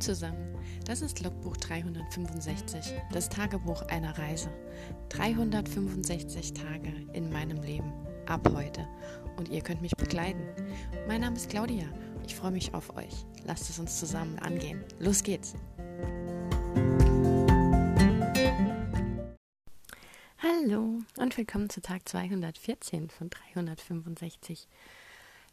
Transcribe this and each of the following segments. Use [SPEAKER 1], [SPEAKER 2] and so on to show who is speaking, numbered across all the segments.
[SPEAKER 1] Zusammen, das ist Logbuch 365, das Tagebuch einer Reise. 365 Tage in meinem Leben, ab heute. Und ihr könnt mich begleiten. Mein Name ist Claudia, ich freue mich auf euch. Lasst es uns zusammen angehen. Los geht's! Hallo und willkommen zu Tag 214 von 365.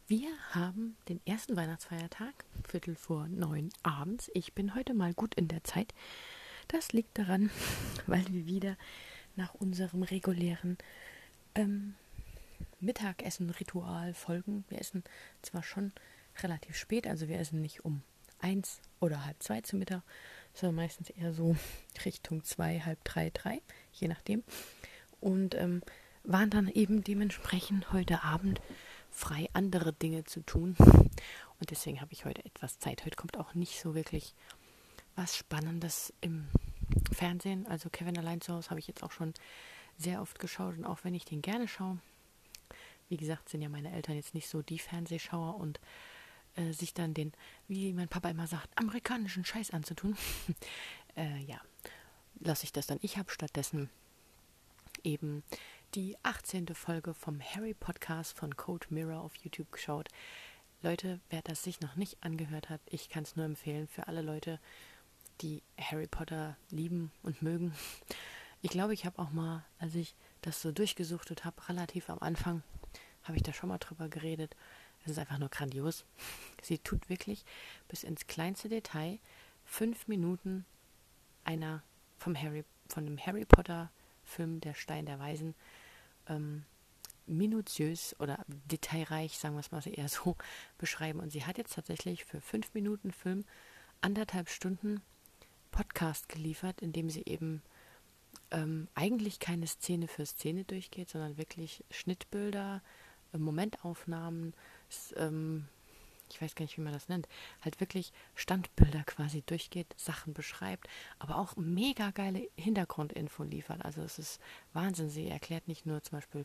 [SPEAKER 1] Wir haben den ersten Weihnachtsfeiertag, Viertel vor neun abends. Ich bin heute mal gut in der Zeit. Das liegt daran, weil wir wieder nach unserem regulären ähm, Mittagessen-Ritual folgen. Wir essen zwar schon relativ spät, also wir essen nicht um eins oder halb zwei zu Mittag, sondern meistens eher so Richtung zwei, halb drei, drei, je nachdem. Und ähm, waren dann eben dementsprechend heute Abend frei, andere Dinge zu tun. Und deswegen habe ich heute etwas Zeit. Heute kommt auch nicht so wirklich was Spannendes im Fernsehen. Also Kevin allein zu Hause habe ich jetzt auch schon sehr oft geschaut und auch wenn ich den gerne schaue, wie gesagt, sind ja meine Eltern jetzt nicht so die Fernsehschauer und äh, sich dann den, wie mein Papa immer sagt, amerikanischen Scheiß anzutun, äh, ja, lasse ich das dann. Ich habe stattdessen eben die 18. Folge vom Harry Podcast von Code Mirror auf YouTube geschaut. Leute, wer das sich noch nicht angehört hat, ich kann es nur empfehlen für alle Leute, die Harry Potter lieben und mögen. Ich glaube, ich habe auch mal, als ich das so durchgesuchtet habe, relativ am Anfang, habe ich da schon mal drüber geredet. Es ist einfach nur grandios. Sie tut wirklich bis ins kleinste Detail fünf Minuten einer vom Harry, von dem Harry Potter Film Der Stein der Weisen ähm, minutiös oder detailreich, sagen wir es mal eher so, beschreiben. Und sie hat jetzt tatsächlich für fünf Minuten Film anderthalb Stunden Podcast geliefert, in dem sie eben ähm, eigentlich keine Szene für Szene durchgeht, sondern wirklich Schnittbilder, äh, Momentaufnahmen, ähm, ich weiß gar nicht, wie man das nennt, halt wirklich Standbilder quasi durchgeht, Sachen beschreibt, aber auch mega geile Hintergrundinfo liefert. Also es ist Wahnsinn. Sie erklärt nicht nur zum Beispiel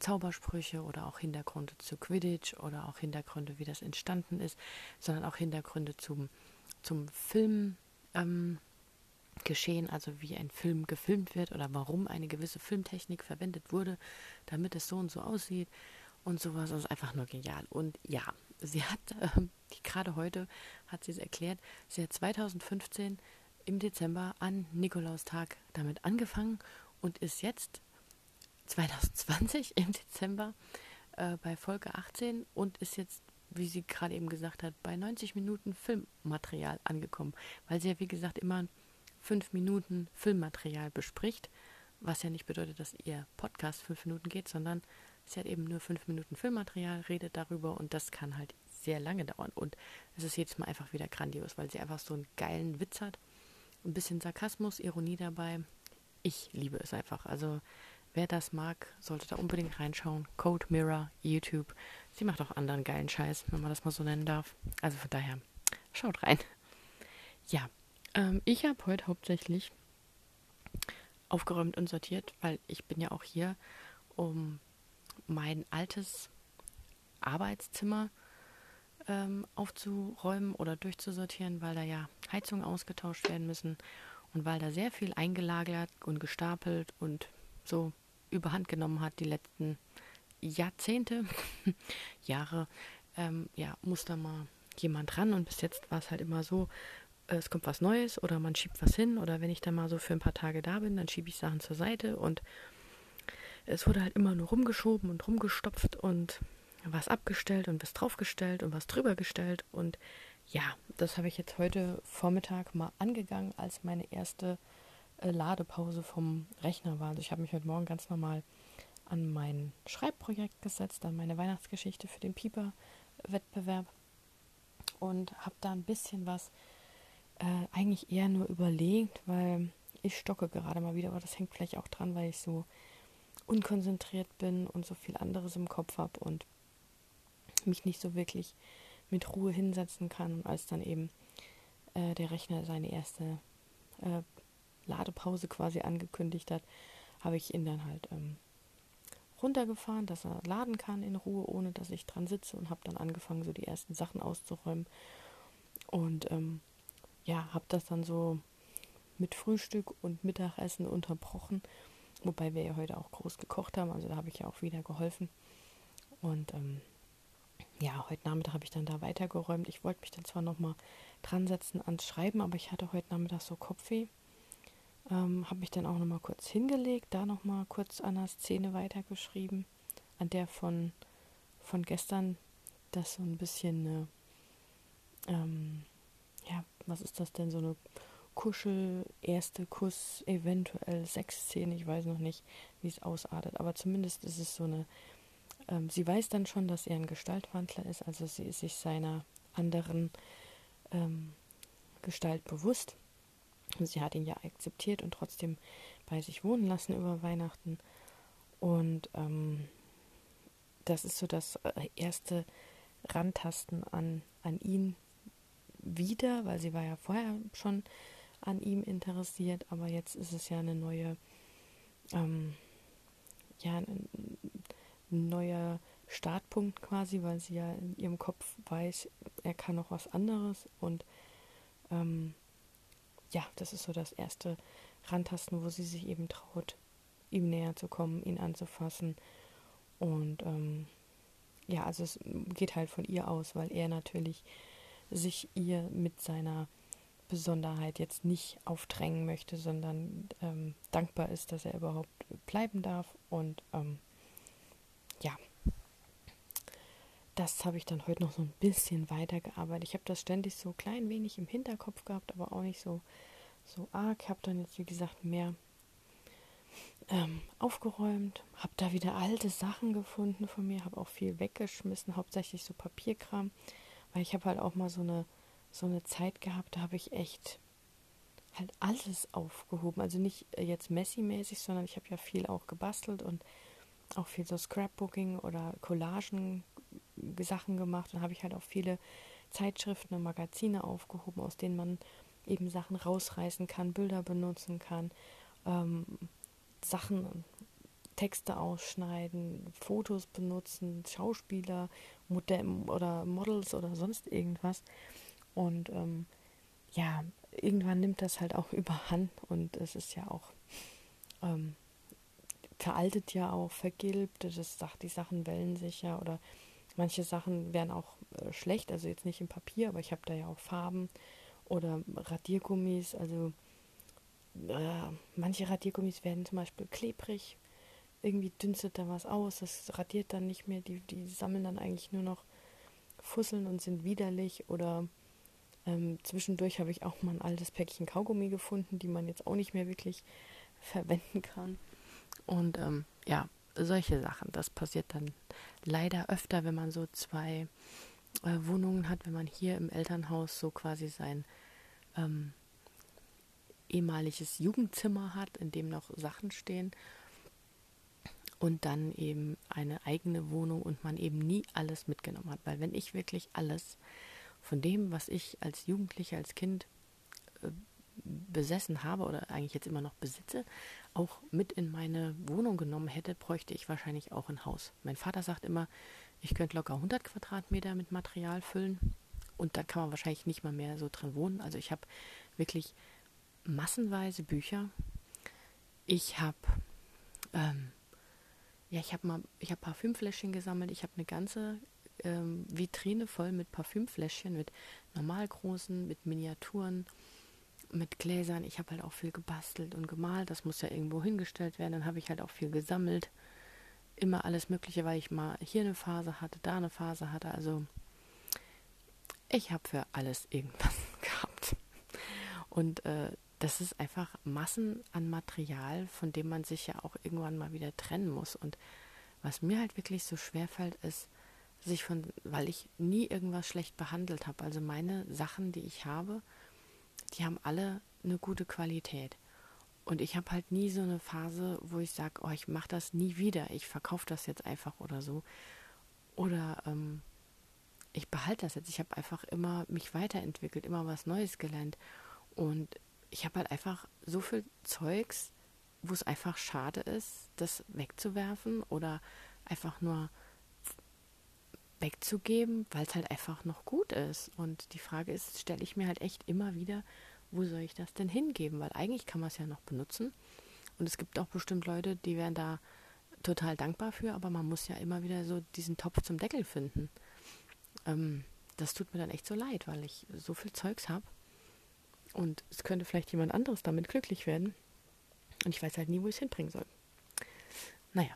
[SPEAKER 1] Zaubersprüche oder auch Hintergründe zu Quidditch oder auch Hintergründe, wie das entstanden ist, sondern auch Hintergründe zum, zum Film. Ähm, geschehen, also wie ein Film gefilmt wird oder warum eine gewisse Filmtechnik verwendet wurde, damit es so und so aussieht und sowas. Das ist einfach nur genial. Und ja, sie hat, äh, gerade heute hat sie es erklärt, sie hat 2015 im Dezember an Nikolaustag damit angefangen und ist jetzt 2020 im Dezember äh, bei Folge 18 und ist jetzt, wie sie gerade eben gesagt hat, bei 90 Minuten Filmmaterial angekommen, weil sie ja, wie gesagt, immer fünf Minuten Filmmaterial bespricht, was ja nicht bedeutet, dass ihr Podcast fünf Minuten geht, sondern Sie hat eben nur fünf Minuten Filmmaterial, redet darüber und das kann halt sehr lange dauern. Und es ist jedes Mal einfach wieder grandios, weil sie einfach so einen geilen Witz hat. Ein bisschen Sarkasmus, Ironie dabei. Ich liebe es einfach. Also wer das mag, sollte da unbedingt reinschauen. Code Mirror, YouTube. Sie macht auch anderen geilen Scheiß, wenn man das mal so nennen darf. Also von daher, schaut rein. Ja, ähm, ich habe heute hauptsächlich aufgeräumt und sortiert, weil ich bin ja auch hier, um mein altes Arbeitszimmer ähm, aufzuräumen oder durchzusortieren, weil da ja Heizungen ausgetauscht werden müssen und weil da sehr viel eingelagert und gestapelt und so überhand genommen hat die letzten Jahrzehnte, Jahre, ähm, ja, muss da mal jemand ran und bis jetzt war es halt immer so, äh, es kommt was Neues oder man schiebt was hin oder wenn ich dann mal so für ein paar Tage da bin, dann schiebe ich Sachen zur Seite und es wurde halt immer nur rumgeschoben und rumgestopft und was abgestellt und was draufgestellt und was drüber gestellt. Und ja, das habe ich jetzt heute Vormittag mal angegangen, als meine erste äh, Ladepause vom Rechner war. Also ich habe mich heute Morgen ganz normal an mein Schreibprojekt gesetzt, an meine Weihnachtsgeschichte für den Pieper-Wettbewerb und habe da ein bisschen was äh, eigentlich eher nur überlegt, weil ich stocke gerade mal wieder, aber das hängt vielleicht auch dran, weil ich so unkonzentriert bin und so viel anderes im Kopf habe und mich nicht so wirklich mit Ruhe hinsetzen kann. Als dann eben äh, der Rechner seine erste äh, Ladepause quasi angekündigt hat, habe ich ihn dann halt ähm, runtergefahren, dass er laden kann in Ruhe, ohne dass ich dran sitze und habe dann angefangen, so die ersten Sachen auszuräumen. Und ähm, ja, habe das dann so mit Frühstück und Mittagessen unterbrochen. Wobei wir ja heute auch groß gekocht haben, also da habe ich ja auch wieder geholfen. Und ähm, ja, heute Nachmittag habe ich dann da weitergeräumt. Ich wollte mich dann zwar nochmal dran setzen ans Schreiben, aber ich hatte heute Nachmittag so Kopfweh. Ähm, habe mich dann auch nochmal kurz hingelegt, da nochmal kurz an der Szene weitergeschrieben, an der von, von gestern, das so ein bisschen eine, ähm, ja, was ist das denn, so eine Kuschel, erste Kuss, eventuell Sexszene, ich weiß noch nicht, wie es ausartet, aber zumindest ist es so eine, ähm, sie weiß dann schon, dass er ein Gestaltwandler ist, also sie ist sich seiner anderen ähm, Gestalt bewusst. Sie hat ihn ja akzeptiert und trotzdem bei sich wohnen lassen über Weihnachten. Und ähm, das ist so das äh, erste Rantasten an, an ihn wieder, weil sie war ja vorher schon an ihm interessiert, aber jetzt ist es ja eine neue, ähm, ja, ein, neuer Startpunkt quasi, weil sie ja in ihrem Kopf weiß, er kann noch was anderes und ähm, ja, das ist so das erste Rantasten, wo sie sich eben traut, ihm näher zu kommen, ihn anzufassen und ähm, ja, also es geht halt von ihr aus, weil er natürlich sich ihr mit seiner Besonderheit jetzt nicht aufdrängen möchte, sondern ähm, dankbar ist, dass er überhaupt bleiben darf. Und ähm, ja, das habe ich dann heute noch so ein bisschen weitergearbeitet. Ich habe das ständig so klein wenig im Hinterkopf gehabt, aber auch nicht so, so arg. Ich habe dann jetzt, wie gesagt, mehr ähm, aufgeräumt, habe da wieder alte Sachen gefunden von mir, habe auch viel weggeschmissen, hauptsächlich so Papierkram, weil ich habe halt auch mal so eine so eine Zeit gehabt, da habe ich echt halt alles aufgehoben. Also nicht äh, jetzt Messi-mäßig, sondern ich habe ja viel auch gebastelt und auch viel so Scrapbooking oder Collagen Sachen gemacht. Dann habe ich halt auch viele Zeitschriften und Magazine aufgehoben, aus denen man eben Sachen rausreißen kann, Bilder benutzen kann, ähm, Sachen, Texte ausschneiden, Fotos benutzen, Schauspieler Modell oder Models oder sonst irgendwas. Und ähm, ja, irgendwann nimmt das halt auch überhand und es ist ja auch ähm, veraltet ja auch, vergilbt, das sagt, die Sachen wellen sich ja oder manche Sachen werden auch äh, schlecht, also jetzt nicht im Papier, aber ich habe da ja auch Farben oder Radiergummis, also äh, manche Radiergummis werden zum Beispiel klebrig, irgendwie dünstet da was aus, das radiert dann nicht mehr, die, die sammeln dann eigentlich nur noch Fusseln und sind widerlich oder ähm, zwischendurch habe ich auch mal ein altes Päckchen Kaugummi gefunden, die man jetzt auch nicht mehr wirklich verwenden kann. Und ähm, ja, solche Sachen. Das passiert dann leider öfter, wenn man so zwei äh, Wohnungen hat, wenn man hier im Elternhaus so quasi sein ähm, ehemaliges Jugendzimmer hat, in dem noch Sachen stehen und dann eben eine eigene Wohnung und man eben nie alles mitgenommen hat. Weil wenn ich wirklich alles von dem, was ich als Jugendliche, als Kind äh, besessen habe oder eigentlich jetzt immer noch besitze, auch mit in meine Wohnung genommen hätte, bräuchte ich wahrscheinlich auch ein Haus. Mein Vater sagt immer, ich könnte locker 100 Quadratmeter mit Material füllen und da kann man wahrscheinlich nicht mal mehr so drin wohnen. Also ich habe wirklich massenweise Bücher. Ich habe ähm, ja, ich habe mal, ich habe Parfümfläschchen gesammelt. Ich habe eine ganze ähm, Vitrine voll mit Parfümfläschchen, mit normal großen, mit Miniaturen, mit Gläsern. Ich habe halt auch viel gebastelt und gemalt. Das muss ja irgendwo hingestellt werden. Dann habe ich halt auch viel gesammelt. Immer alles Mögliche, weil ich mal hier eine Phase hatte, da eine Phase hatte. Also ich habe für alles irgendwas gehabt. Und äh, das ist einfach Massen an Material, von dem man sich ja auch irgendwann mal wieder trennen muss. Und was mir halt wirklich so schwer fällt, ist, sich von, weil ich nie irgendwas schlecht behandelt habe. Also meine Sachen, die ich habe, die haben alle eine gute Qualität. Und ich habe halt nie so eine Phase, wo ich sage, oh, ich mache das nie wieder, ich verkaufe das jetzt einfach oder so. Oder ähm, ich behalte das jetzt. Ich habe einfach immer mich weiterentwickelt, immer was Neues gelernt. Und ich habe halt einfach so viel Zeugs, wo es einfach schade ist, das wegzuwerfen oder einfach nur wegzugeben, weil es halt einfach noch gut ist. Und die Frage ist, stelle ich mir halt echt immer wieder, wo soll ich das denn hingeben? Weil eigentlich kann man es ja noch benutzen. Und es gibt auch bestimmt Leute, die wären da total dankbar für, aber man muss ja immer wieder so diesen Topf zum Deckel finden. Ähm, das tut mir dann echt so leid, weil ich so viel Zeugs habe. Und es könnte vielleicht jemand anderes damit glücklich werden. Und ich weiß halt nie, wo ich es hinbringen soll. Naja.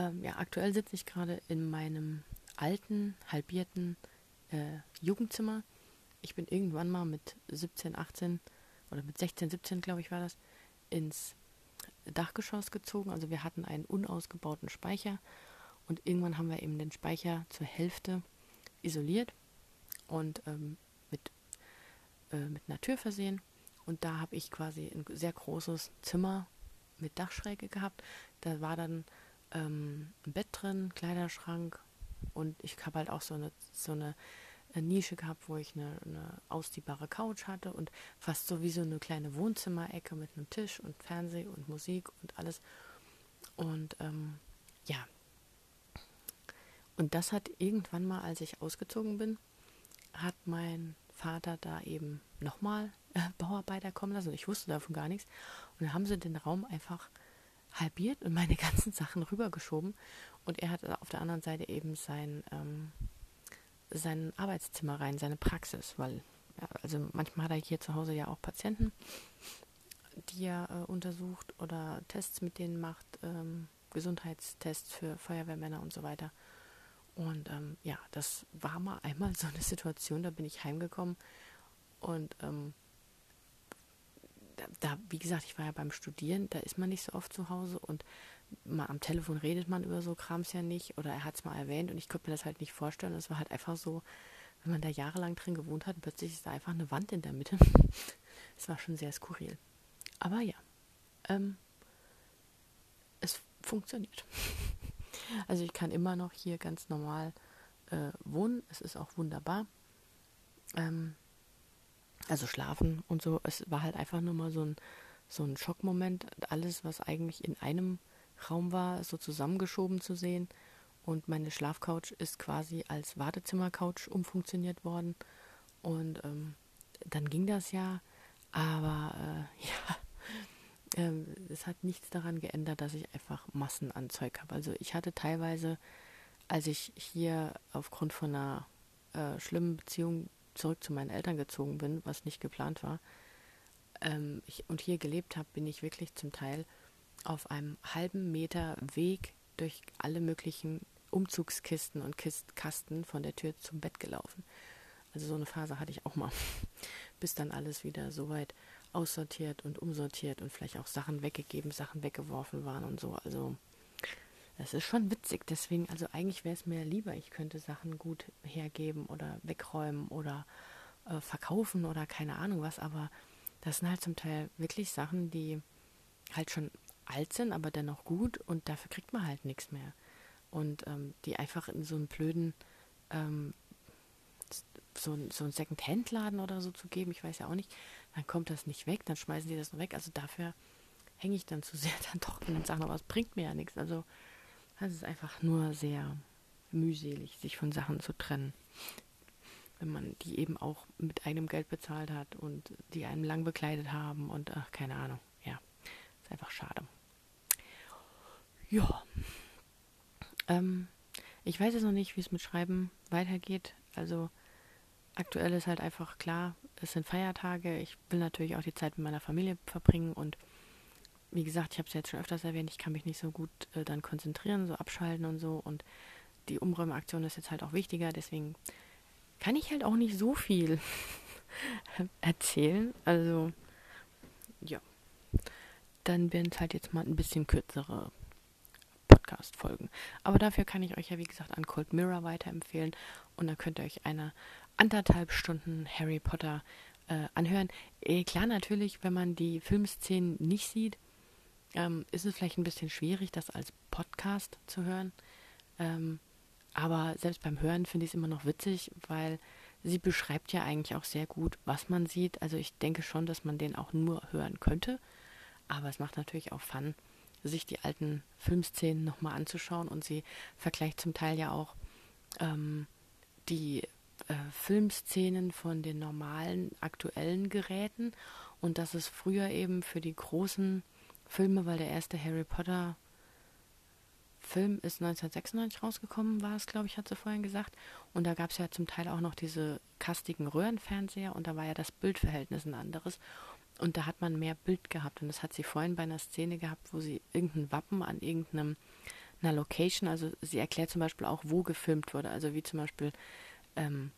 [SPEAKER 1] Ähm, ja, aktuell sitze ich gerade in meinem alten, halbierten äh, Jugendzimmer. Ich bin irgendwann mal mit 17, 18 oder mit 16, 17, glaube ich, war das, ins Dachgeschoss gezogen. Also wir hatten einen unausgebauten Speicher und irgendwann haben wir eben den Speicher zur Hälfte isoliert und ähm, mit, äh, mit einer Tür versehen. Und da habe ich quasi ein sehr großes Zimmer mit Dachschräge gehabt. Da war dann ähm, ein Bett drin, Kleiderschrank und ich habe halt auch so eine, so eine äh, Nische gehabt, wo ich eine, eine ausziehbare Couch hatte und fast so wie so eine kleine Wohnzimmerecke mit einem Tisch und Fernseh und Musik und alles. Und ähm, ja. Und das hat irgendwann mal, als ich ausgezogen bin, hat mein Vater da eben nochmal äh, Bauarbeiter kommen lassen. Ich wusste davon gar nichts. Und dann haben sie den Raum einfach halbiert und meine ganzen Sachen rübergeschoben. Und er hat auf der anderen Seite eben sein, ähm, sein Arbeitszimmer rein, seine Praxis, weil, ja, also manchmal hat er hier zu Hause ja auch Patienten, die er äh, untersucht oder Tests mit denen macht, ähm, Gesundheitstests für Feuerwehrmänner und so weiter. Und ähm, ja, das war mal einmal so eine Situation, da bin ich heimgekommen und ähm, da, wie gesagt, ich war ja beim Studieren, da ist man nicht so oft zu Hause und mal am Telefon redet man über so Krams ja nicht oder er hat es mal erwähnt und ich konnte mir das halt nicht vorstellen. Es war halt einfach so, wenn man da jahrelang drin gewohnt hat, plötzlich ist da einfach eine Wand in der Mitte. Es war schon sehr skurril. Aber ja, ähm, es funktioniert. Also ich kann immer noch hier ganz normal äh, wohnen. Es ist auch wunderbar. Ähm, also schlafen und so. Es war halt einfach nur mal so ein, so ein Schockmoment. Alles, was eigentlich in einem Raum war, so zusammengeschoben zu sehen. Und meine Schlafcouch ist quasi als Wartezimmercouch umfunktioniert worden. Und ähm, dann ging das ja. Aber äh, ja, ähm, es hat nichts daran geändert, dass ich einfach Massen an Zeug habe. Also ich hatte teilweise, als ich hier aufgrund von einer äh, schlimmen Beziehung zurück zu meinen Eltern gezogen bin, was nicht geplant war, ähm, ich, und hier gelebt habe, bin ich wirklich zum Teil auf einem halben Meter Weg durch alle möglichen Umzugskisten und Kist Kasten von der Tür zum Bett gelaufen. Also so eine Phase hatte ich auch mal, bis dann alles wieder soweit aussortiert und umsortiert und vielleicht auch Sachen weggegeben, Sachen weggeworfen waren und so. Also das ist schon witzig. Deswegen, also eigentlich wäre es mir lieber, ich könnte Sachen gut hergeben oder wegräumen oder äh, verkaufen oder keine Ahnung was. Aber das sind halt zum Teil wirklich Sachen, die halt schon alt sind, aber dennoch gut und dafür kriegt man halt nichts mehr. Und ähm, die einfach in so einen blöden, ähm, so, so einen Second-Hand-Laden oder so zu geben, ich weiß ja auch nicht, dann kommt das nicht weg, dann schmeißen die das noch weg. Also dafür hänge ich dann zu sehr dann doch in den Sachen, aber es bringt mir ja nichts. Also es ist einfach nur sehr mühselig, sich von Sachen zu trennen. Wenn man die eben auch mit eigenem Geld bezahlt hat und die einem lang bekleidet haben und ach, keine Ahnung. Ja, ist einfach schade. Ja. Ähm, ich weiß jetzt noch nicht, wie es mit Schreiben weitergeht. Also aktuell ist halt einfach klar, es sind Feiertage. Ich will natürlich auch die Zeit mit meiner Familie verbringen und wie gesagt, ich habe es jetzt schon öfters erwähnt, ich kann mich nicht so gut äh, dann konzentrieren, so abschalten und so. Und die Umräumaktion ist jetzt halt auch wichtiger, deswegen kann ich halt auch nicht so viel erzählen. Also, ja. Dann werden es halt jetzt mal ein bisschen kürzere Podcast-Folgen. Aber dafür kann ich euch ja, wie gesagt, an Cold Mirror weiterempfehlen. Und dann könnt ihr euch eine anderthalb Stunden Harry Potter äh, anhören. Eh, klar, natürlich, wenn man die Filmszenen nicht sieht, ähm, ist es vielleicht ein bisschen schwierig, das als Podcast zu hören. Ähm, aber selbst beim Hören finde ich es immer noch witzig, weil sie beschreibt ja eigentlich auch sehr gut, was man sieht. Also ich denke schon, dass man den auch nur hören könnte. Aber es macht natürlich auch Fun, sich die alten Filmszenen nochmal anzuschauen und sie vergleicht zum Teil ja auch ähm, die äh, Filmszenen von den normalen aktuellen Geräten und das ist früher eben für die großen Filme, weil der erste Harry Potter Film ist 1996 rausgekommen, war es, glaube ich, hat sie vorhin gesagt. Und da gab es ja zum Teil auch noch diese kastigen Röhrenfernseher und da war ja das Bildverhältnis ein anderes. Und da hat man mehr Bild gehabt. Und das hat sie vorhin bei einer Szene gehabt, wo sie irgendein Wappen an irgendeinem einer Location, also sie erklärt zum Beispiel auch, wo gefilmt wurde. Also wie zum Beispiel ähm,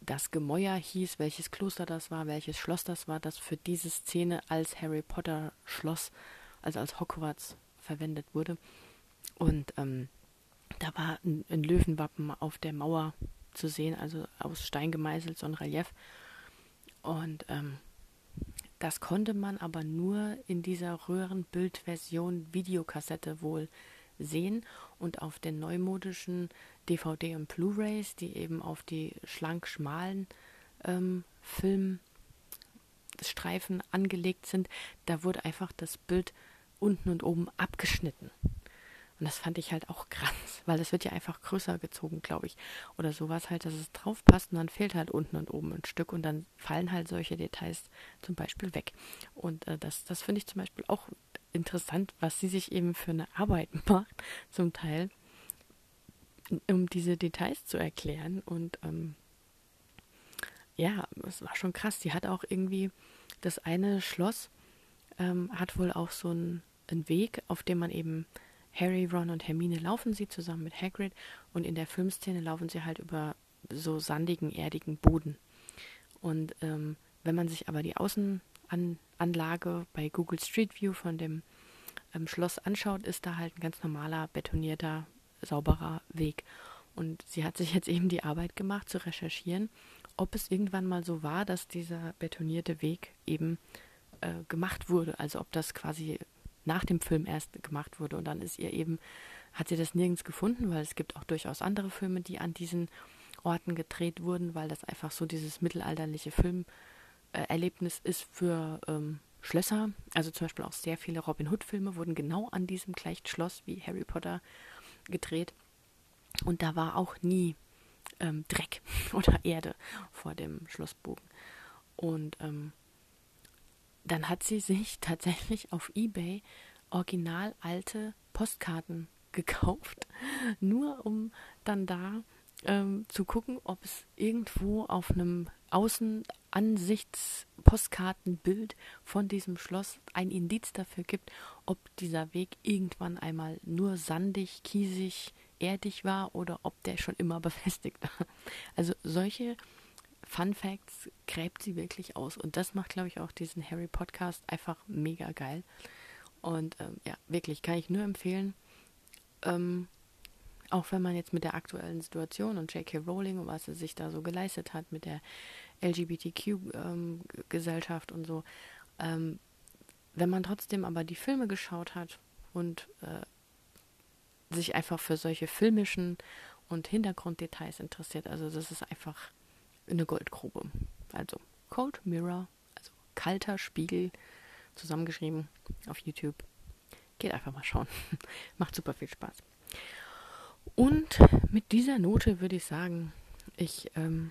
[SPEAKER 1] das Gemäuer hieß, welches Kloster das war, welches Schloss das war, das für diese Szene als Harry Potter Schloss, also als Hogwarts verwendet wurde. Und ähm, da war ein, ein, Löwenwappen auf der Mauer zu sehen, also aus Stein gemeißelt, so ein Relief. Und ähm, das konnte man aber nur in dieser Röhrenbildversion Videokassette wohl sehen und auf den neumodischen DVD und Blu-rays, die eben auf die schlank schmalen ähm, Filmstreifen angelegt sind, da wurde einfach das Bild unten und oben abgeschnitten. Und das fand ich halt auch krass, weil das wird ja einfach größer gezogen, glaube ich. Oder sowas halt, dass es drauf passt und dann fehlt halt unten und oben ein Stück und dann fallen halt solche Details zum Beispiel weg. Und äh, das, das finde ich zum Beispiel auch interessant, was sie sich eben für eine Arbeit macht, zum Teil, um diese Details zu erklären. Und ähm, ja, es war schon krass. Die hat auch irgendwie das eine Schloss, ähm, hat wohl auch so einen Weg, auf dem man eben Harry, Ron und Hermine laufen sie zusammen mit Hagrid und in der Filmszene laufen sie halt über so sandigen, erdigen Boden. Und ähm, wenn man sich aber die Außenanlage bei Google Street View von dem ähm, Schloss anschaut, ist da halt ein ganz normaler, betonierter, sauberer Weg. Und sie hat sich jetzt eben die Arbeit gemacht, zu recherchieren, ob es irgendwann mal so war, dass dieser betonierte Weg eben äh, gemacht wurde. Also ob das quasi nach dem Film erst gemacht wurde. Und dann ist ihr eben, hat sie das nirgends gefunden, weil es gibt auch durchaus andere Filme, die an diesen Orten gedreht wurden, weil das einfach so dieses mittelalterliche Filmerlebnis ist für ähm, Schlösser. Also zum Beispiel auch sehr viele Robin Hood-Filme wurden genau an diesem gleichen Schloss wie Harry Potter gedreht. Und da war auch nie ähm, Dreck oder Erde vor dem Schlossbogen. Und ähm, dann hat sie sich tatsächlich auf eBay original alte Postkarten gekauft, nur um dann da ähm, zu gucken, ob es irgendwo auf einem Außenansichtspostkartenbild von diesem Schloss ein Indiz dafür gibt, ob dieser Weg irgendwann einmal nur sandig, kiesig, erdig war oder ob der schon immer befestigt war. Also solche Fun Facts gräbt sie wirklich aus. Und das macht, glaube ich, auch diesen Harry Podcast einfach mega geil. Und ähm, ja, wirklich, kann ich nur empfehlen. Ähm, auch wenn man jetzt mit der aktuellen Situation und J.K. Rowling und was sie sich da so geleistet hat mit der LGBTQ-Gesellschaft ähm, und so, ähm, wenn man trotzdem aber die Filme geschaut hat und äh, sich einfach für solche filmischen und Hintergrunddetails interessiert, also das ist einfach eine Goldgrube. Also Cold Mirror, also kalter Spiegel, zusammengeschrieben auf YouTube. Geht einfach mal schauen. Macht super viel Spaß. Und mit dieser Note würde ich sagen, ich ähm,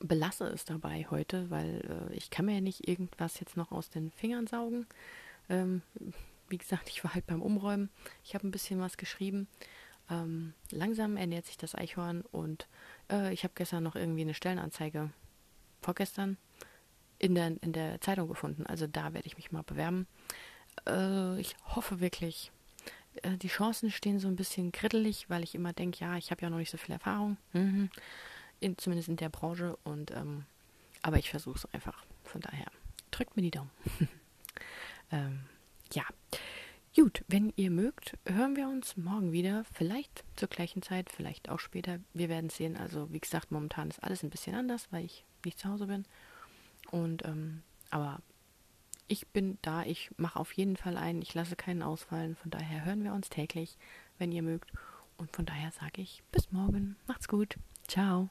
[SPEAKER 1] belasse es dabei heute, weil äh, ich kann mir ja nicht irgendwas jetzt noch aus den Fingern saugen. Ähm, wie gesagt, ich war halt beim Umräumen. Ich habe ein bisschen was geschrieben. Ähm, langsam ernährt sich das Eichhorn und äh, ich habe gestern noch irgendwie eine Stellenanzeige, vorgestern, in der, in der Zeitung gefunden. Also da werde ich mich mal bewerben. Äh, ich hoffe wirklich, äh, die Chancen stehen so ein bisschen krittelig, weil ich immer denke, ja, ich habe ja noch nicht so viel Erfahrung, mhm. in, zumindest in der Branche. Und ähm, aber ich versuche es einfach. Von daher drückt mir die Daumen. ähm, ja. Gut, wenn ihr mögt, hören wir uns morgen wieder. Vielleicht zur gleichen Zeit, vielleicht auch später. Wir werden sehen. Also, wie gesagt, momentan ist alles ein bisschen anders, weil ich nicht zu Hause bin. Und, ähm, aber ich bin da. Ich mache auf jeden Fall ein. Ich lasse keinen ausfallen. Von daher hören wir uns täglich, wenn ihr mögt. Und von daher sage ich bis morgen. Macht's gut. Ciao.